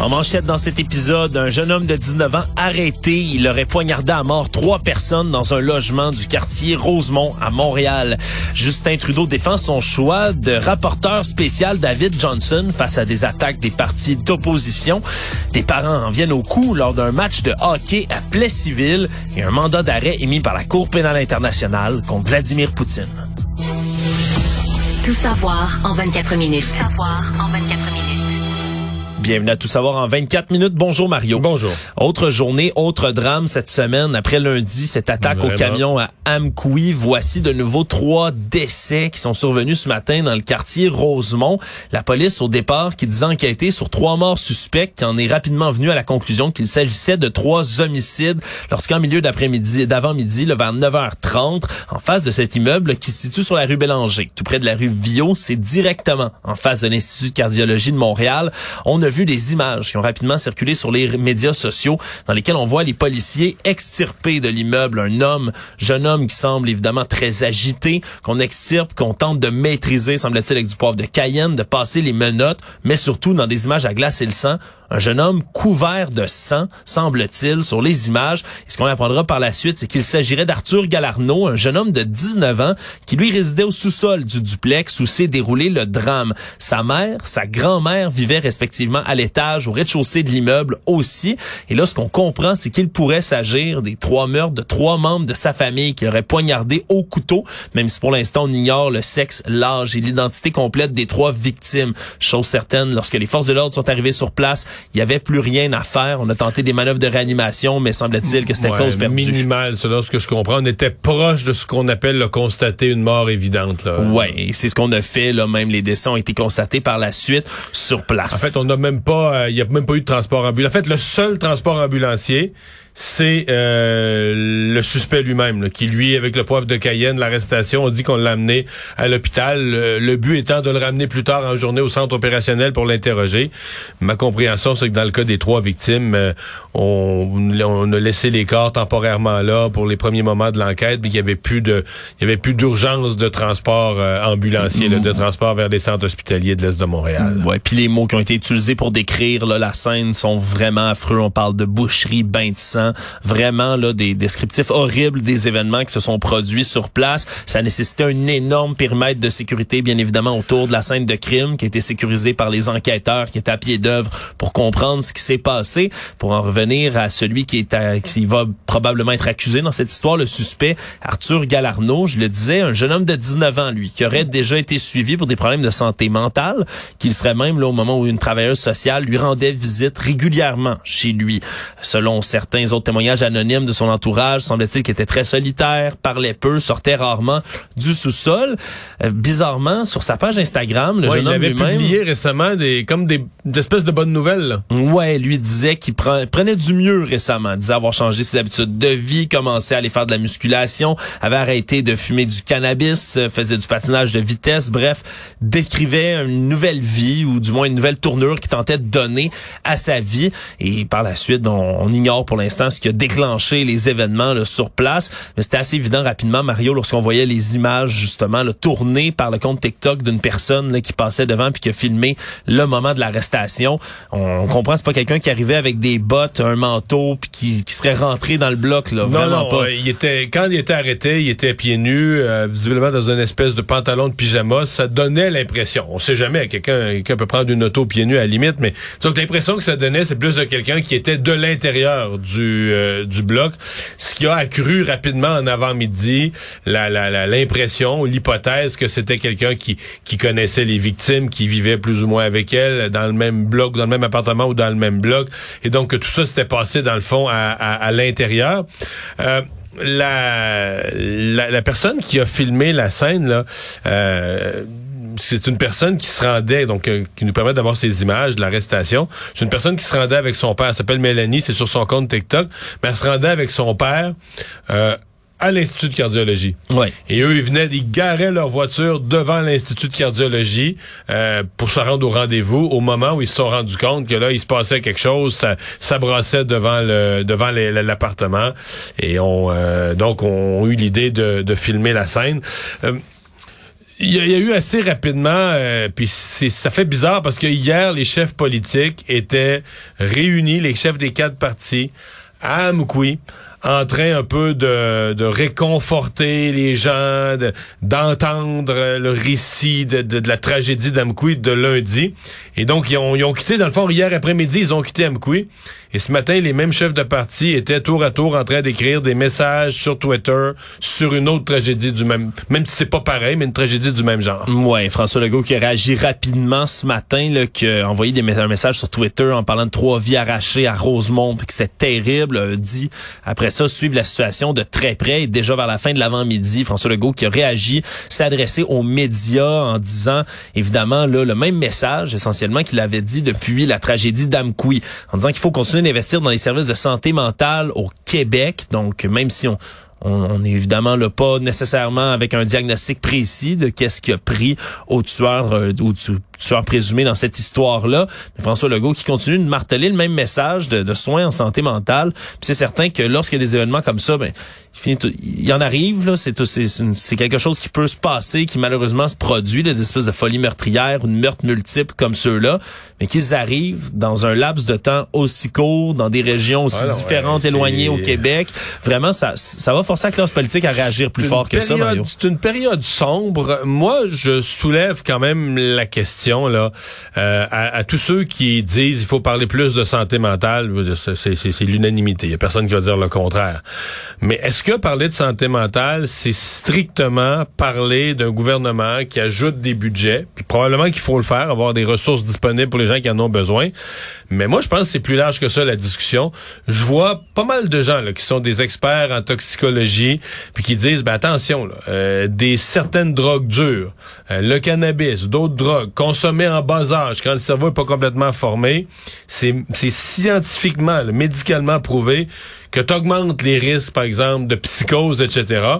En manchette dans cet épisode, un jeune homme de 19 ans arrêté. Il aurait poignardé à mort trois personnes dans un logement du quartier Rosemont à Montréal. Justin Trudeau défend son choix de rapporteur spécial David Johnson face à des attaques des partis d'opposition. Des parents en viennent au coup lors d'un match de hockey à Plessisville et un mandat d'arrêt émis par la Cour pénale internationale contre Vladimir Poutine. Tout savoir en 24 minutes. Tout savoir en 24 minutes. Bienvenue à Tout savoir en 24 minutes. Bonjour Mario. Bonjour. Autre journée, autre drame cette semaine. Après lundi, cette attaque Vraiment. au camion à Amqui. Voici de nouveau trois décès qui sont survenus ce matin dans le quartier Rosemont. La police, au départ, qui disait enquêter sur trois morts suspects, qui en est rapidement venu à la conclusion qu'il s'agissait de trois homicides lorsqu'en milieu d'après-midi, d'avant-midi, le vers 9h30, en face de cet immeuble qui se situe sur la rue Bélanger, tout près de la rue Villot, c'est directement en face de l'Institut de cardiologie de Montréal. On a vu des images qui ont rapidement circulé sur les médias sociaux dans lesquelles on voit les policiers extirper de l'immeuble un homme, jeune homme qui semble évidemment très agité, qu'on extirpe, qu'on tente de maîtriser, semble-t-il, avec du poivre de Cayenne, de passer les menottes, mais surtout dans des images à glace et le sang, un jeune homme couvert de sang, semble-t-il, sur les images. Et ce qu'on apprendra par la suite, c'est qu'il s'agirait d'Arthur Galarno, un jeune homme de 19 ans qui lui résidait au sous-sol du duplex où s'est déroulé le drame. Sa mère, sa grand-mère vivaient respectivement à l'étage, au rez-de-chaussée de l'immeuble aussi. Et là, ce qu'on comprend, c'est qu'il pourrait s'agir des trois meurtres de trois membres de sa famille qui auraient poignardé au couteau, même si pour l'instant on ignore le sexe, l'âge et l'identité complète des trois victimes. Chose certaine, lorsque les forces de l'ordre sont arrivées sur place, il y avait plus rien à faire. On a tenté des manœuvres de réanimation, mais semble-t-il que c'était Ouais, cause perdue. minimal, selon ce que je comprends. On était proche de ce qu'on appelle le constater une mort évidente. Là. Ouais, et c'est ce qu'on a fait. Là, même les décès ont été constatés par la suite sur place. En fait, on n'a même pas, euh, il y a même pas eu de transport ambulancier. En fait, le seul transport ambulancier, c'est euh, le suspect lui-même, qui lui, avec le poivre de Cayenne, l'arrestation, on dit qu'on l'a amené à l'hôpital. Le, le but étant de le ramener plus tard en journée au centre opérationnel pour l'interroger. Ma compréhension, c'est que dans le cas des trois victimes, euh, on, on a laissé les corps temporairement là pour les premiers moments de l'enquête, mais qu'il y avait plus de, il y avait plus d'urgence de transport euh, ambulancier, là, de transport vers les centres hospitaliers de l'est de Montréal. Ouais, puis les mots qui ont été utilisés pour décrire là, la scène sont vraiment affreux. On parle de boucherie, bain de sang, vraiment là des descriptifs horribles des événements qui se sont produits sur place. Ça nécessitait un énorme périmètre de sécurité, bien évidemment, autour de la scène de crime qui a été sécurisé par les enquêteurs qui étaient à pied d'œuvre pour comprendre ce qui s'est passé. Pour en revenir à celui qui est à- qui va probablement être accusé dans cette histoire, le suspect Arthur Galarno, je le disais, un jeune homme de 19 ans, lui, qui aurait déjà été suivi pour des problèmes de santé mentale, qu'il serait même là au moment où une travailleuse sociale lui rendait visite régulièrement chez lui. Selon certains témoignages anonymes de son entourage, semble-t-il qu'il était très solitaire, parlait peu, sortait rarement du sous-sol. Euh, bizarrement, sur sa page Instagram, le Ouais, jeune il homme avait lui-même... publié récemment des comme des, des espèces de bonnes nouvelles. là. Ouais, lui disait qu'il pre- prenait du mieux récemment, disait avoir changé ses habitudes de vie, commençait à aller faire de la musculation, avait arrêté de fumer du cannabis, euh, faisait du patinage de vitesse, bref, décrivait une nouvelle vie ou du moins une nouvelle tournure qu'il tentait de donner à sa vie. Et par la suite, on, on ignore pour l'instant ce qui a déclenché les événements là, sur place, mais c'était assez évident rapidement, Mario, lorsqu'on voyait les images justement là, tournées par le compte TikTok d'une personne là, qui passait devant puis qui a filmé le moment de l'arrestation. On, comprend c'est pas quelqu'un qui arrivait avec des bottes, un manteau puis qui, qui serait rentré dans le bloc là, Non, vraiment non, pas. euh, il était quand il était arrêté, il était pieds nus, euh, visiblement dans une espèce de pantalon de pyjama. Ça donnait l'impression. On sait jamais, quelqu'un quelqu'un peut prendre une auto pieds nus à la limite, mais donc l'impression que ça donnait, c'est plus de quelqu'un qui était de l'intérieur du euh, du bloc, ce qui a accru rapidement en avant-midi la la- la- l'impression, l'hypothèse que c'était quelqu'un qui qui connaissait les victimes, qui vivait plus ou moins avec elles dans le même bloc, dans le même appartement ou dans le même bloc, et donc que tout ça s'était passé dans le fond à, à, à l'intérieur. Euh, la, la, la personne qui a filmé la scène, là, euh, c'est une personne qui se rendait, donc euh, qui nous permet d'avoir ces images de l'arrestation. C'est une personne qui se rendait avec son père. Elle s'appelle Mélanie, c'est sur son compte TikTok, mais elle se rendait avec son père. euh, à l'Institut de cardiologie. Ouais. Et eux, ils venaient, ils garaient leur voiture devant l'Institut de cardiologie euh, pour se rendre au rendez-vous au moment où ils se sont rendus compte que là, il se passait quelque chose, ça, ça brassait devant le devant l'appartement. Et on euh, donc on a eu l'idée de, de filmer la scène. Euh, il y, a, eu assez rapidement, euh, puis ça fait bizarre parce que hier, les chefs politiques étaient réunis, les chefs des quatre partis, à Amkoui, en train un peu de, réconforter les gens, d'entendre le récit de, la tragédie d'Amkoui de lundi. Et donc, ils ont, ils quitté, dans le fond, hier après-midi, ils ont quitté Amkoui. Et ce matin, les mêmes chefs de parti étaient tour à tour en train d'écrire des messages sur Twitter sur une autre tragédie du même, même si c'est pas pareil, mais une tragédie du même genre. Ouais, François Legault qui a réagi rapidement ce matin, là, qui a envoyé des un message sur Twitter en parlant de trois vies arrachées à Rosemont, puis que c'était terrible, a dit après ça suivre la situation de très près. Et déjà vers la fin de l'avant-midi, François Legault qui a réagi, s'est adressé aux médias en disant évidemment là le même message essentiellement qu'il avait dit depuis la tragédie d'Amkoui, en disant qu'il faut continuer d'investir dans les services de santé mentale au Québec. Donc, même si on, on, est évidemment là, pas nécessairement avec un diagnostic précis de qu'est-ce qui a pris au tueur euh, au tueur présumé dans cette histoire-là. Mais François Legault qui continue de marteler le même message de, de soins en santé mentale. c'est certain que lorsqu'il y a des événements comme ça, ben il y en arrive là, c'est c'est quelque chose qui peut se passer, qui malheureusement se produit, des espèces de folie meurtrière ou de meurtres multiples comme ceux-là, mais qu'ils arrivent dans un laps de temps aussi court, dans des régions aussi différentes, éloignées au Québec. Vraiment, ça, ça va forcer la classe politique à réagir plus fort que ça, Mario. C'est une période sombre. Moi, je soulève quand même la question là euh, à, tous ceux qui disent il faut parler plus de santé mentale. C'est l'unanimité. Il y a personne qui va dire le contraire. Mais est-ce que parler de santé mentale, c'est strictement parler d'un gouvernement qui ajoute des budgets, puis probablement qu'il faut le faire, avoir des ressources disponibles pour les gens qui en ont besoin. Mais moi, je pense que c'est plus large que ça la discussion. Je vois pas mal de gens là, qui sont des experts en toxicologie, puis qui disent, ben attention, euh, des certaines drogues dures, euh, le cannabis, d'autres drogues consommées en bas âge, quand le cerveau est pas complètement formé, c'est scientifiquement, médicalement prouvé que tu les risques, par exemple, de psychose, etc.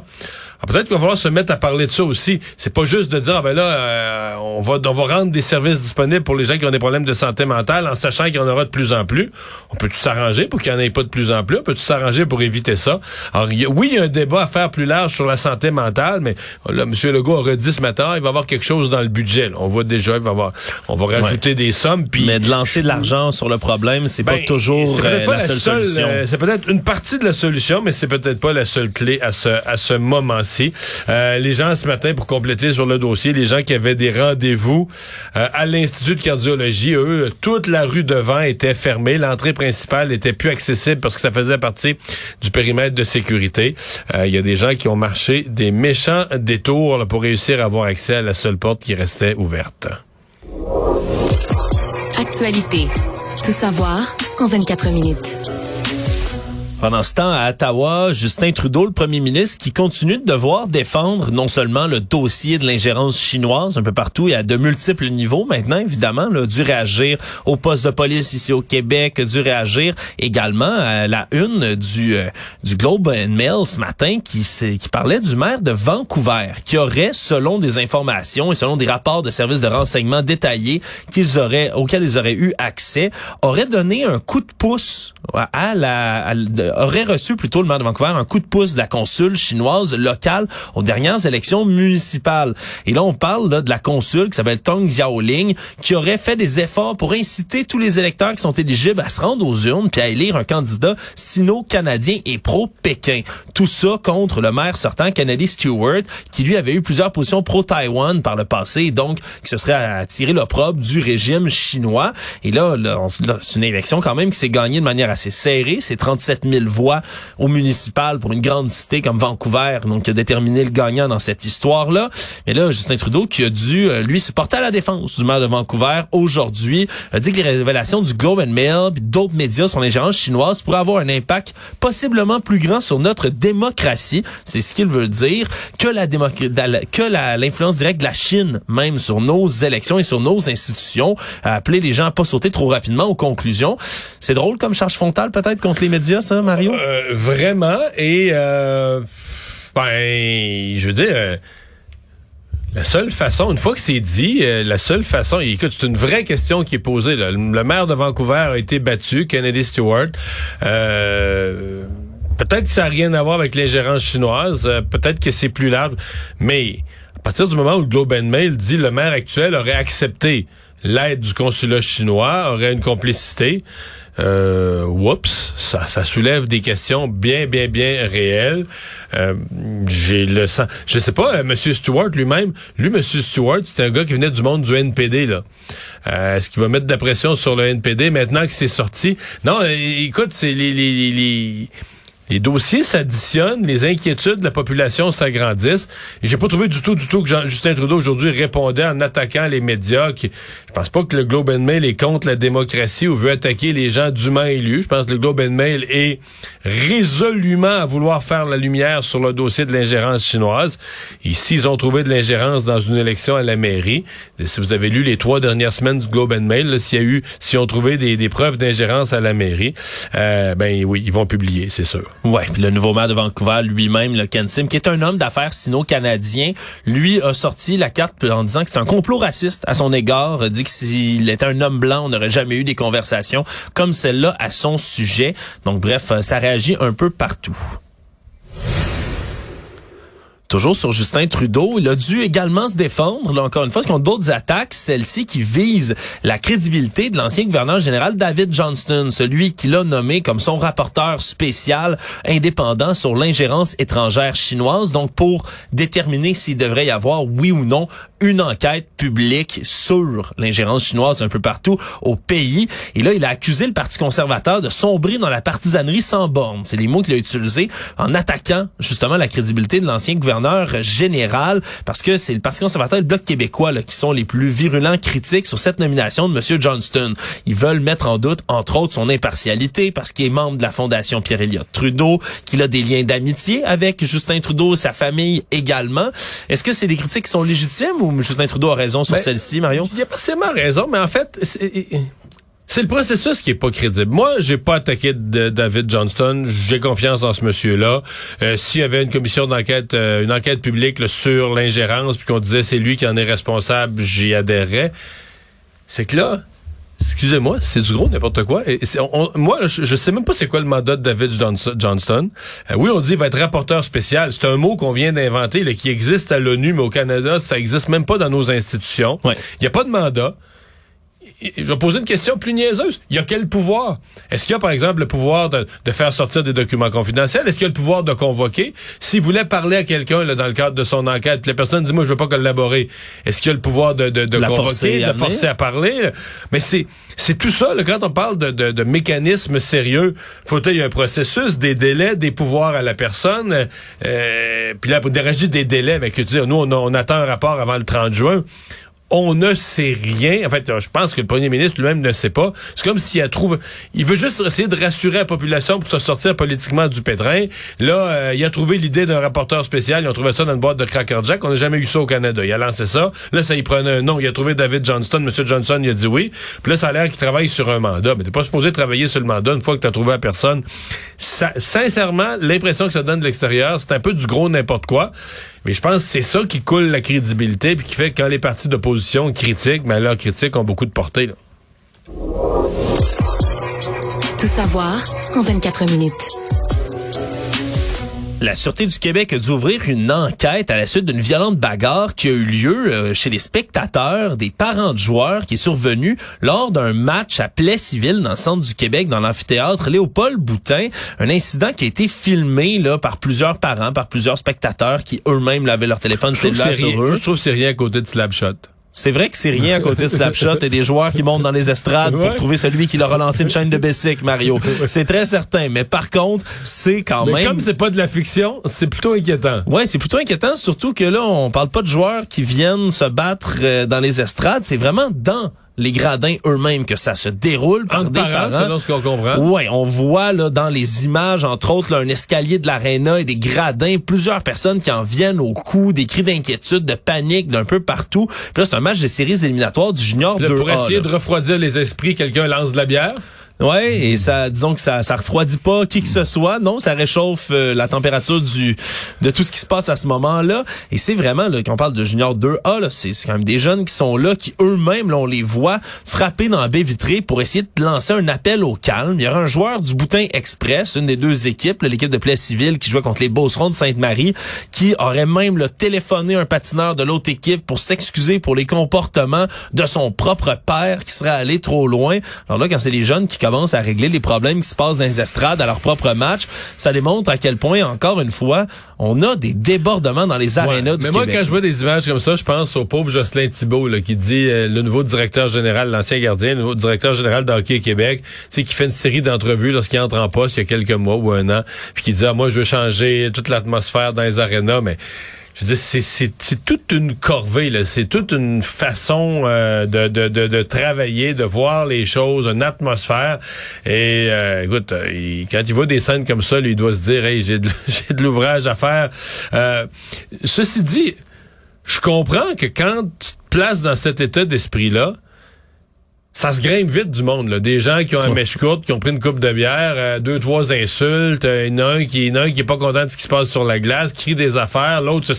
Ah, peut-être qu'il va falloir se mettre à parler de ça aussi. C'est pas juste de dire ah ben là euh, on va on va rendre des services disponibles pour les gens qui ont des problèmes de santé mentale en sachant qu'il y en aura de plus en plus. On peut tout s'arranger pour qu'il n'y en ait pas de plus en plus? On peut tout s'arranger pour éviter ça? Alors oui, il y a un débat à faire plus large sur la santé mentale, mais là M. Legault a redit ce matin, il va y avoir quelque chose dans le budget. On voit déjà, il va avoir, on va rajouter des sommes. Puis mais de lancer de l'argent sur le problème, c'est pas ben, toujours euh, la, seule, solution. Euh, c'est peut-être une partie de la solution, mais c'est peut-être pas la seule clé à ce à ce euh, les gens ce matin, pour compléter sur le dossier, les gens qui avaient des rendez-vous euh, à l'Institut de cardiologie, eux, toute la rue devant était fermée. L'entrée principale était plus accessible parce que ça faisait partie du périmètre de sécurité. Euh, il y a des gens qui ont marché des méchants détours pour réussir à avoir accès à la seule porte qui restait ouverte. Actualité. Tout savoir en 24 minutes. Pendant ce temps, à Ottawa, Justin Trudeau, le premier ministre, qui continue de devoir défendre non seulement le dossier de l'ingérence chinoise un peu partout et à de multiples niveaux maintenant, évidemment, là, dû réagir au poste de police ici au Québec, dû réagir également à la une du, euh, du Globe and Mail ce matin qui, qui parlait du maire de Vancouver, qui aurait, selon des informations et selon des rapports de services de renseignement détaillés qu'ils auraient, auxquels ils auraient eu accès, aurait donné un coup de pouce à la, à, aurait reçu plutôt le maire de Vancouver un coup de pouce de la consul chinoise locale aux dernières élections municipales. Et là, on parle de la consul qui s'appelle Tong Xiaoling, qui aurait fait des efforts pour inciter tous les électeurs qui sont éligibles à se rendre aux urnes puis à élire un candidat sino-canadien et pro-Pékin. Tout ça contre le maire sortant, Kennedy Stewart, qui lui avait eu plusieurs positions pro-Taïwan par le passé, et donc qui se serait attiré l'opprobre du régime chinois. Et là, là c'est une élection quand même qui s'est gagnée de manière assez serrée. C'est 37 000 voix au municipal pour une grande cité comme Vancouver, donc qui a déterminé le gagnant dans cette histoire-là. Mais là, Justin Trudeau qui a dû, euh, lui, se porter à la défense du maire de Vancouver aujourd'hui, a dit que les révélations du Globe and Mail et d'autres médias sur l'ingérence chinoise pourraient avoir un impact possiblement plus grand sur notre démocratie. C'est ce qu'il veut dire que la que l'influence directe de la Chine même sur nos élections et sur nos institutions, a appelé les gens à pas sauter trop rapidement aux conclusions. C'est drôle comme charge frontale peut-être contre les médias, ça, Mario? Euh, vraiment. Et euh, Ben, je veux dire, euh, la seule façon, une fois que c'est dit, la seule façon, écoute, c'est une vraie question qui est posée. Le, maire de Vancouver a été battu, Kennedy Stewart. Peut-être que ça n'a rien à voir avec l'ingérence chinoise, peut-être que c'est plus large, mais à partir du moment où le Globe and Mail dit le maire actuel aurait accepté l'aide du consulat chinois, aurait une complicité, euh, whoops, ça, ça soulève des questions bien, bien, bien réelles. Euh, j'ai le sens, je sais pas, Monsieur Stewart lui-même, lui, Monsieur Stewart, c'était un gars qui venait du monde du NPD là. Euh, Est-ce qu'il va mettre de la pression sur le NPD maintenant que c'est sorti? Non, euh, écoute, c'est les, les, les les dossiers s'additionnent, les inquiétudes de la population s'agrandissent. Et j'ai pas trouvé du tout, du tout que Jean, Justin Trudeau aujourd'hui répondait en attaquant les médias. Qui, je pense pas que le Globe and Mail est contre la démocratie ou veut attaquer les gens dûment élus. Je pense que le Globe and Mail est résolument à vouloir faire la lumière sur le dossier de l'ingérence chinoise. Ici, ils ont trouvé de l'ingérence dans une élection à la mairie. Si vous avez lu les trois dernières semaines du Globe and Mail, s'il y a eu, s'ils ont trouvé des, des preuves d'ingérence à la mairie, euh, ben oui, ils vont publier, c'est sûr. Ouais, puis le nouveau maire de Vancouver lui-même, le Ken Sim, qui est un homme d'affaires sino-canadien, lui a sorti la carte en disant que c'est un complot raciste à son égard, dit que s'il était un homme blanc, on n'aurait jamais eu des conversations comme celle-là à son sujet. Donc bref, ça réagit un peu partout. Toujours sur Justin Trudeau, il a dû également se défendre, là, encore une fois, contre d'autres attaques, celles-ci qui visent la crédibilité de l'ancien gouverneur général David Johnston, celui qu'il a nommé comme son rapporteur spécial indépendant sur l'ingérence étrangère chinoise, donc pour déterminer s'il devrait y avoir, oui ou non, une enquête publique sur l'ingérence chinoise un peu partout au pays. Et là, il a accusé le Parti conservateur de sombrer dans la partisanerie sans borne. C'est les mots qu'il a utilisés en attaquant justement la crédibilité de l'ancien gouverneur général parce que c'est le Parti conservateur et le Bloc québécois là, qui sont les plus virulents critiques sur cette nomination de M. Johnston. Ils veulent mettre en doute, entre autres, son impartialité parce qu'il est membre de la Fondation Pierre-Éliott Trudeau, qu'il a des liens d'amitié avec Justin Trudeau, sa famille également. Est-ce que c'est des critiques qui sont légitimes ou Justin Trudeau a raison sur Ben, celle-ci, Marion? Il a pas seulement raison, mais en fait, c'est- le processus qui est pas crédible. Moi, j'ai pas attaqué de David Johnston. J'ai confiance dans ce monsieur-là. Euh, S'il y avait une commission d'enquête, euh, une enquête publique là, sur l'ingérence, puis qu'on disait c'est lui qui en est responsable, j'y adhérerais. C'est que là, excusez-moi, c'est du gros n'importe quoi. Et c'est- on- on- moi, je, je sais même pas c'est quoi le mandat de David Johnston. Euh, oui, on dit il va être rapporteur spécial. C'est un mot qu'on vient d'inventer, qui existe à l'ONU, mais au Canada, ça existe même pas dans nos institutions. Il Ouais. n'y a pas de mandat. Je vais poser une question plus niaiseuse. Il y a quel pouvoir? Est-ce qu'il y a, par exemple, le pouvoir de, de faire sortir des documents confidentiels? Est-ce qu'il y a le pouvoir de convoquer? S'il voulait parler à quelqu'un dans le cadre de son enquête, puis la personne dit, moi, je veux pas collaborer, est-ce qu'il y a le pouvoir de, de, de convoquer, forcer de forcer à parler? Mais c'est c'est tout ça, là, quand on parle de, de, de mécanismes sérieux, faut qu'il y ait un processus, des délais, des pouvoirs à la personne. Euh, puis là, pour dérager des délais, mais que tu dis, nous, on, a- on attend un rapport avant le 30 juin on ne sait rien. En fait, je pense que le premier ministre lui-même ne sait pas. C'est comme s'il a trouvé... Il veut juste essayer de rassurer la population pour se sortir politiquement du pétrin. Là, euh, il a trouvé l'idée d'un rapporteur spécial. Ils ont trouvé ça dans une boîte de Cracker Jack. On n'a jamais eu ça au Canada. Il a lancé ça. Là, ça y prenait un nom. Il a trouvé David Johnston. Monsieur Johnson, il a dit oui. Puis là, ça a l'air qu'il travaille sur un mandat. Mais t'es pas supposé travailler sur le mandat une fois que tu as trouvé la personne. Sincèrement, l'impression que ça donne de l'extérieur, c'est un peu du gros n'importe quoi. Mais je pense que c'est ça qui coule la crédibilité puis qui fait que quand les partis d'opposition critiquent, mais leurs critiques ont beaucoup de portée. Là. Tout savoir en 24 minutes. La Sûreté du Québec a dû ouvrir une enquête à la suite d'une violente bagarre qui a eu lieu euh, chez les spectateurs des parents de joueurs qui est survenu lors d'un match à Plaies-Civil dans le centre du Québec dans l'amphithéâtre Léopold Boutin. Un incident qui a été filmé là par plusieurs parents, par plusieurs spectateurs qui eux-mêmes avaient leur téléphone cellulaire rien- eux. je trouve que c'est rien à côté de Slapshot. C'est vrai que c'est rien à côté de Snapshot et des joueurs qui montent dans les estrades Ouais. pour trouver celui qui leur a lancé une chaîne de Bessic, Mario. C'est très certain. Mais par contre, c'est quand Mais même... comme c'est pas de la fiction, c'est plutôt inquiétant. Ouais, c'est plutôt inquiétant, surtout que là, on parle pas de joueurs qui viennent se battre euh, dans les estrades. C'est vraiment dans les gradins eux-mêmes que ça se déroule par Entre des parents, parents. selon ce qu'on comprend. Ouais, on voit là dans les images, entre autres, là, un escalier de l'aréna et des gradins, plusieurs personnes qui en viennent au cou, des cris d'inquiétude, de panique d'un peu partout. Puis là, c'est un match de séries éliminatoires du junior Là, 2A. pour essayer là. de refroidir les esprits, quelqu'un lance de la bière. Ouais, et ça, disons que ça, ça refroidit pas qui que ce soit. Non, ça réchauffe euh, la température du de tout ce qui se passe à ce moment-là. Et c'est vraiment, là, quand on parle de Junior 2A, là, c'est quand même des jeunes qui sont là, qui eux-mêmes, on les voit frapper dans la baie vitrée pour essayer de lancer un appel au calme. Il y aura un joueur du Boutin Express, une des deux équipes, l'équipe de Plaie Civile qui jouait contre les Beaucerons de Sainte-Marie, qui aurait même là, téléphoné un patineur de l'autre équipe pour s'excuser pour les comportements de son propre père qui serait allé trop loin. Alors là, quand c'est les jeunes qui commencent à régler les problèmes qui se passent dans les estrades à leur propre match, ça démontre à quel point, encore une fois, on a des débordements dans les arénas du Mais moi, Québec. quand je vois des images comme ça, je pense au pauvre Jocelyn Thibault là, qui dit euh, le nouveau directeur général, l'ancien gardien, le nouveau directeur général de Hockey Québec, qui fait une série d'entrevues lorsqu'il entre en poste il y a quelques mois ou un an, puis qui dit ah, moi je veux changer toute l'atmosphère dans les arénas, mais je veux c'est, toute une corvée. C'est toute une façon euh, de, de, de, travailler, de voir les choses, une atmosphère. Et euh, écoute, euh, quand il voit des scènes comme ça, lui, il doit se dire, hey, j'ai de, j'ai de l'ouvrage à faire. Euh, ceci dit, je comprends que quand tu te places dans cet état d'esprit-là, ça se grimpe vite du monde, là. Des gens qui ont un mèche courte, qui ont pris une coupe de bière, euh, deux, trois insultes, euh, il y en a un qui, a un qui est pas content de ce qui se passe sur la glace, crie des affaires, l'autre,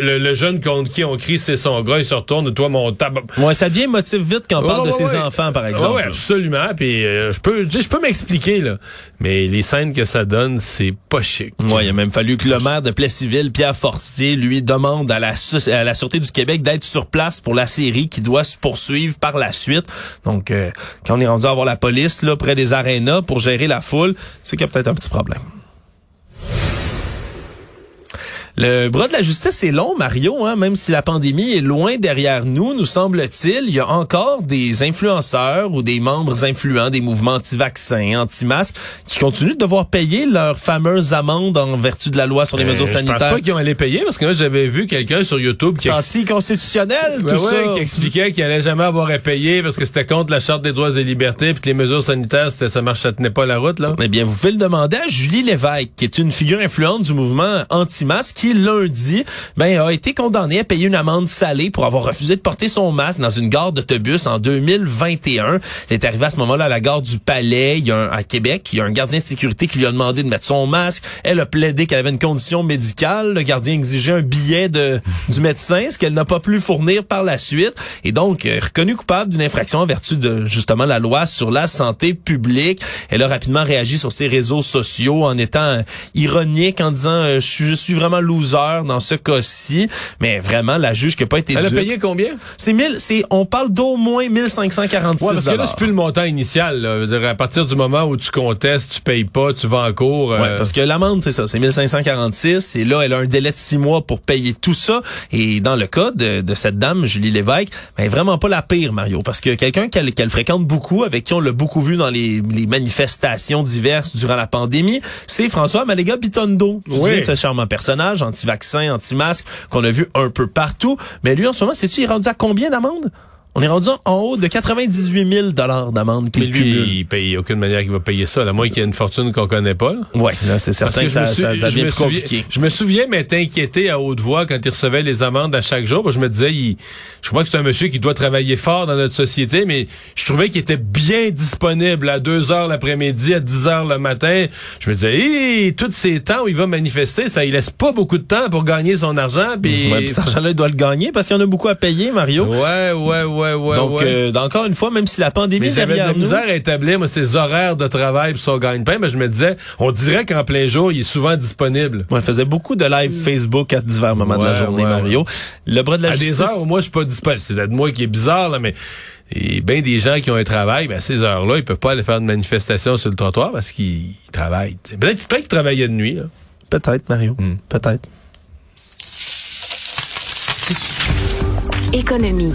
le, le jeune contre qui on crie, c'est son gars, il se retourne, toi, mon tabac. Ouais, ça devient motive vite quand on parle Ouais, de ses ouais. enfants, par exemple. Ouais, absolument. Puis euh, je peux, je peux m'expliquer là, mais les scènes que ça donne, c'est pas chic. Ouais, il a même fallu que le maire de Plessisville, Pierre Fortier, lui demande à la, à la Sûreté du Québec d'être sur place pour la série qui doit se poursuivre par la suite. Donc, euh, quand on est rendu à avoir la police là près des arénas pour gérer la foule, c'est qu'il y a peut-être un petit problème. Le bras de la justice est long, Mario, hein, même si la pandémie est loin derrière nous, nous semble-t-il, il y a encore des influenceurs ou des membres influents des mouvements anti-vaccins, anti-masques, qui continuent de devoir payer leurs fameuses amendes en vertu de la loi sur les Euh, mesures Je sanitaires. pense pas qu'ils ont allé payer parce que moi j'avais vu quelqu'un sur YouTube qui anticonstitutionnel, tout ouais, ça. qui expliquait qu'il allait jamais avoir à payer parce que c'était contre la charte des droits et libertés puis que les mesures sanitaires c'était ça marche ça tenait pas la route là. Eh bien, vous pouvez le demander à Julie Lévesque, qui est une figure influente du mouvement anti-masque, qui lundi, ben, a été condamnée à payer une amende salée pour avoir refusé de porter son masque dans une gare d'autobus en 2021. Elle est arrivée à ce moment-là à la gare du Palais, il y a un, à Québec. Il y a un gardien de sécurité qui lui a demandé de mettre son masque. Elle a plaidé qu'elle avait une condition médicale. Le gardien exigeait un billet de, du médecin, ce qu'elle n'a pas pu fournir par la suite. Et donc, euh, reconnue coupable d'une infraction en vertu de, justement, la loi sur la santé publique. Elle a rapidement réagi sur ses réseaux sociaux en étant ironique, en disant euh, je suis vraiment loser dans ce cas-ci. Mais vraiment, la juge qui n'a pas été Elle a payé combien? C'est 1000, c'est, on parle d'au moins 1546 Ouais, parce que là c'est plus le montant initial. là. Je veux dire, à partir du moment où tu contestes, tu payes pas, tu vas en cours. euh, Ouais, parce que l'amende, c'est ça, c'est 1546. Et là, elle a un délai de six mois pour payer tout ça. Et dans le cas de, de cette dame, Julie Lévesque, ben vraiment pas la pire, Mario, parce que quelqu'un qu'elle qu'elle fréquente beaucoup, avec qui on l'a beaucoup vu dans les, les manifestations diverses durant la pandémie, c'est François Maléga te Oui. ce charmant personnage, anti-vaccin, anti-masque, qu'on a vu un peu partout. Mais lui, en ce moment, sais-tu, il est rendu à combien d'amende? On est rendu en haut de 98 000 d'amende Mais qu'il cumule. lui, il paye aucune manière qu'il va payer ça. À moins qu'il y ait une fortune qu'on connaît pas. là, c'est certain que, ça, suis- ça je devient plus souviens- compliqué. Je me souviens m'être inquiété à haute voix quand il recevait les amendes à chaque jour. Je me disais, il, je crois que c'est un monsieur qui doit travailler fort dans notre société, mais je trouvais qu'il était bien disponible à 2 heures l'après-midi, à 10 heures le matin. Je me disais, hey, tous ces temps où il va manifester, ça il laisse pas beaucoup de temps pour gagner son argent. Puis Ouais, cet argent-là, il doit le gagner parce qu'il y en a beaucoup à payer, Mario. ouais, ouais, ouais, ouais. Donc, ouais. euh, encore une fois, même si la pandémie Mais j'avais de la nous, misère à établir moi, ses horaires de travail pour son gagne-pain, mais je me disais, on dirait qu'en plein jour, il est souvent disponible. Ouais, il faisait beaucoup de live Facebook à divers moments de la journée, ouais, Mario. Le bras de la à justice. des heures où moi je suis pas disponible. C'est peut-être moi qui est bizarre, là, mais et bien des gens qui ont un travail, ben, à ces heures-là, ils peuvent pas aller faire une manifestation sur le trottoir parce qu'ils travaillent. Peut-être peut qu'ils travaillaient de nuit. Là. Peut-être, Mario. Hmm. Peut-être. Économie.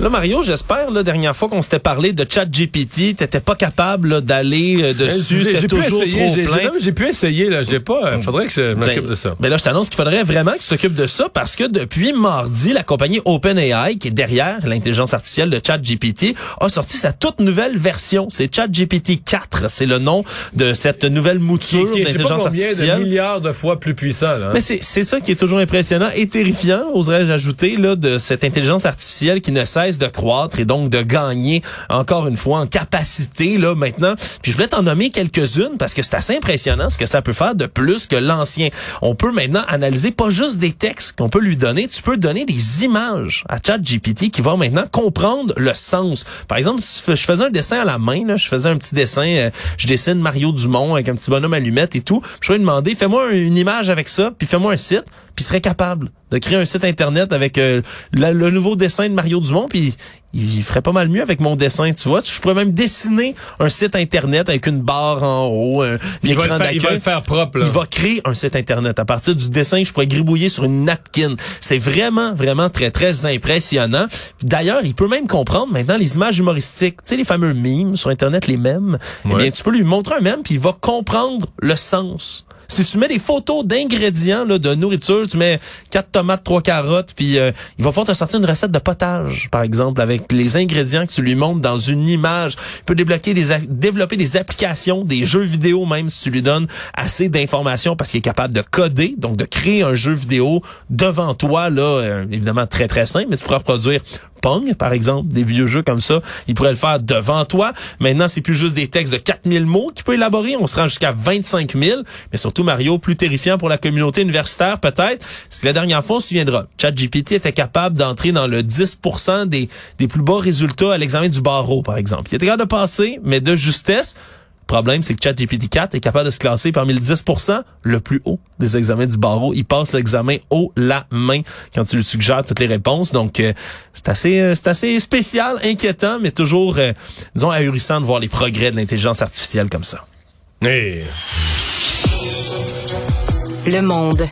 Là, Mario, j'espère, la dernière fois qu'on s'était parlé de ChatGPT, t'étais pas capable d'aller euh, dessus, c'était toujours essayer, trop plein. j'ai- pu essayer, là. J'ai pas. euh, faudrait que je m'occupe Ben, de ça. Ben là, je t'annonce qu'il faudrait vraiment que tu t'occupes de ça parce que depuis mardi, la compagnie OpenAI, qui est derrière l'intelligence artificielle de ChatGPT, a sorti sa toute nouvelle version. C'est ChatGPT 4. C'est le nom de cette nouvelle mouture d'intelligence combien de artificielle. milliards de fois plus puissant. Là, hein. Mais c'est c'est ça qui est toujours impressionnant et terrifiant, oserais-je ajouter, là, de cette intelligence artificielle qui ne cesse de croître et donc de gagner encore une fois en capacité là maintenant. Puis je voulais t'en nommer quelques-unes parce que c'est assez impressionnant ce que ça peut faire de plus que l'ancien. On peut maintenant analyser pas juste des textes qu'on peut lui donner, tu peux donner des images à ChatGPT qui va maintenant comprendre le sens. Par exemple, je faisais un dessin à la main, je faisais un petit dessin, euh, je dessine Mario Dumont avec un petit bonhomme allumette et tout. Je lui demander, fais-moi une image avec ça, puis fais-moi un site puis serait capable de créer un site internet avec euh, le nouveau dessin de Mario Dumont, puis il ferait pas mal mieux avec mon dessin, tu vois. Je pourrais même dessiner un site internet avec une barre en haut, un il va, le faire, il va le faire propre. Là. Il va créer un site internet à partir du dessin que je pourrais gribouiller sur une napkin. C'est vraiment, vraiment très, très impressionnant. D'ailleurs, il peut même comprendre maintenant les images humoristiques. Tu sais, les fameux memes sur internet, les mèmes. Eh bien, tu peux lui montrer un mème, puis il va comprendre le sens si tu mets des photos d'ingrédients de nourriture, tu mets quatre tomates, trois carottes, puis euh, il va falloir te sortir une recette de potage, par exemple, avec les ingrédients que tu lui montres dans une image. Il peut débloquer développer des applications, des jeux vidéo même si tu lui donnes assez d'informations parce qu'il est capable de coder, donc de créer un jeu vidéo devant toi là, euh, évidemment très très simple, mais tu pourras produire Pong, par exemple, des vieux jeux comme ça, il pourrait le faire devant toi. Maintenant, c'est plus juste des textes de 4000 mots qu'il peut élaborer. On se rend jusqu'à 25 000. Mais surtout, Mario, plus terrifiant pour la communauté universitaire, peut-être, c'est que la dernière fois, on se souviendra, ChatGPT était capable d'entrer dans le 10 des, des plus bas résultats à l'examen du barreau, par exemple. Il était capable de passer, mais de justesse problème, c'est que ChatGPT 4 est capable de se classer parmi le 10 le plus haut des examens du barreau. Il passe l'examen haut la main quand tu lui suggères toutes les réponses. Donc, euh, c'est assez, euh, c'est assez spécial, inquiétant, mais toujours, euh, disons, ahurissant de voir les progrès de l'intelligence artificielle comme ça. Le monde.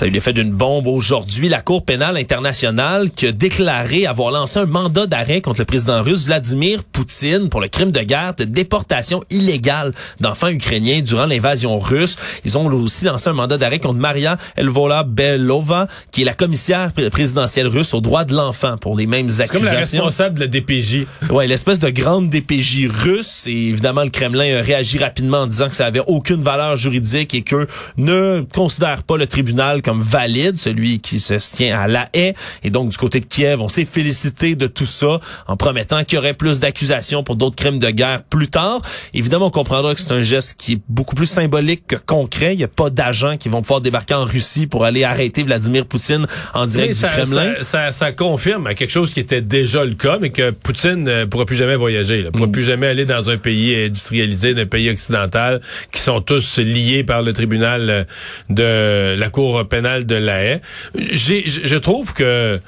Ça lui a fait d'une bombe aujourd'hui. La Cour pénale internationale qui a déclaré avoir lancé un mandat d'arrêt contre le président russe Vladimir Poutine pour le crime de guerre de déportation illégale d'enfants ukrainiens durant l'invasion russe. Ils ont aussi lancé un mandat d'arrêt contre Maria Elvola Belova, qui est la commissaire présidentielle russe aux droits de l'enfant pour les mêmes accusations. Comme la responsable de la DPJ. Ouais, l'espèce de grande DPJ russe. Et évidemment, le Kremlin a réagi rapidement en disant que ça avait aucune valeur juridique et que ne considère pas le tribunal comme comme valide, celui qui se tient à la haie. Et donc, du côté de Kiev, on s'est félicité de tout ça en promettant qu'il y aurait plus d'accusations pour d'autres crimes de guerre plus tard. Évidemment, on comprendra que c'est un geste qui est beaucoup plus symbolique que concret. Il n'y a pas d'agents qui vont pouvoir débarquer en Russie pour aller arrêter Vladimir Poutine en direct du Kremlin. Ça, ça, confirme quelque chose qui était déjà le cas, mais que Poutine ne pourra plus jamais voyager. Ne pourra mm. plus jamais aller dans un pays industrialisé, d'un pays occidental, qui sont tous liés par le tribunal de la Cour européenne de la haie. Je trouve que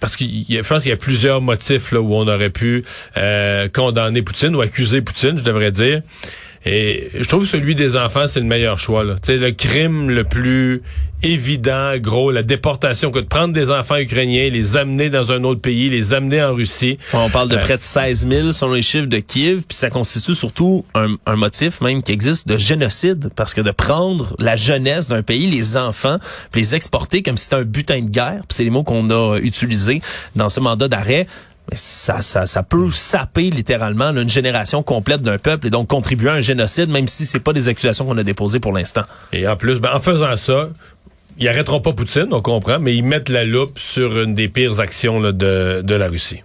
parce qu'il y a, je pense qu'il y a plusieurs motifs où on aurait pu euh, condamner Poutine ou accuser Poutine, je devrais dire. Et je trouve que celui des enfants, c'est le meilleur choix. Là. sais, le crime le plus évident, gros, la déportation, que de prendre des enfants ukrainiens, les amener dans un autre pays, les amener en Russie. On parle de euh, près de 16 000 selon les chiffres de Kiev, puis ça constitue surtout un, un, motif même qui existe de génocide, parce que de prendre la jeunesse d'un pays, les enfants, puis les exporter comme si c'était un butin de guerre, puis c'est les mots qu'on a utilisés dans ce mandat d'arrêt, mais ça, ça, ça peut saper littéralement une génération complète d'un peuple et donc contribuer à un génocide, même si c'est pas des accusations qu'on a déposées pour l'instant. Et en plus, ben, en faisant ça, ils arrêteront pas Poutine, on comprend, mais ils mettent la loupe sur une des pires actions de, de la Russie.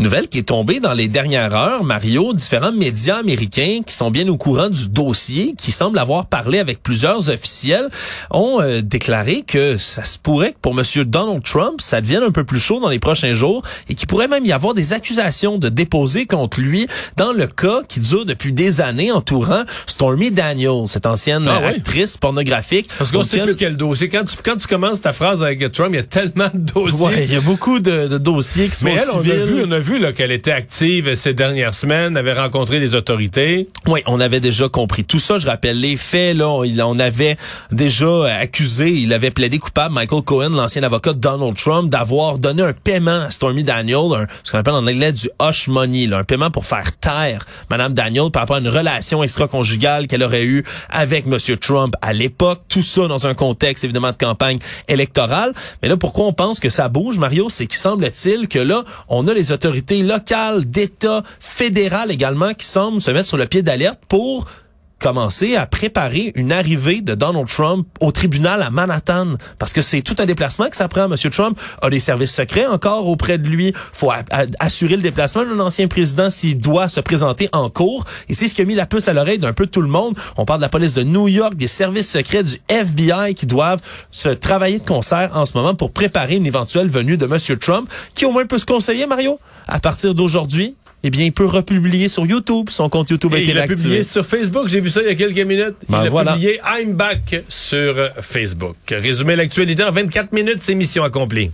Nouvelle qui est tombée dans les dernières heures, Mario, différents médias américains qui sont bien au courant du dossier, qui semblent avoir parlé avec plusieurs officiels, ont euh, déclaré que ça se pourrait que pour Monsieur Donald Trump, ça devienne un peu plus chaud dans les prochains jours et qu'il pourrait même y avoir des accusations de déposer contre lui dans le cas qui dure depuis des années entourant Stormy Daniels, cette ancienne ah actrice pornographique. Parce qu'on sait plus quel dossier. Quand tu, quand tu commences ta phrase avec Trump, il y a tellement de dossiers. Ouais, il y a beaucoup de, de dossiers qui sont Mais elle, civils. On a vu, vu qu'elle était active ces dernières semaines, avait rencontré les autorités. Oui, on avait déjà compris tout ça. Je rappelle les faits. Là, on avait déjà accusé, il avait plaidé coupable, Michael Cohen, l'ancien avocat de Donald Trump, d'avoir donné un paiement à Stormy Daniel, ce qu'on appelle en anglais du hush money, là, un paiement pour faire taire Madame Daniel par rapport à une relation extra-conjugale qu'elle aurait eue avec Monsieur Trump à l'époque. Tout ça dans un contexte évidemment de campagne électorale. Mais là, pourquoi on pense que ça bouge, Mario, c'est qu'il semble-t-il que là, on a les autorités locales, d'État, fédérales également qui semblent se mettre sur le pied d'alerte pour commencer à préparer une arrivée de Donald Trump au tribunal à Manhattan parce que c'est tout un déplacement que ça prend. Monsieur Trump a des services secrets encore auprès de lui. Faut assurer le déplacement d'un ancien président s'il doit se présenter en cours. Et c'est ce qui a mis la puce à l'oreille d'un peu tout le monde. On parle de la police de New York, des services secrets du FBI qui doivent se travailler de concert en ce moment pour préparer une éventuelle venue de Monsieur Trump, qui au moins peut se conseiller, Mario, à partir d'aujourd'hui eh bien, il peut republier sur YouTube. Son compte YouTube a été Il a publié sur Facebook. J'ai vu ça il y a quelques minutes. Ben il a voilà. publié I'm Back sur Facebook. Résumer l'actualité en 24 minutes, c'est mission accomplie.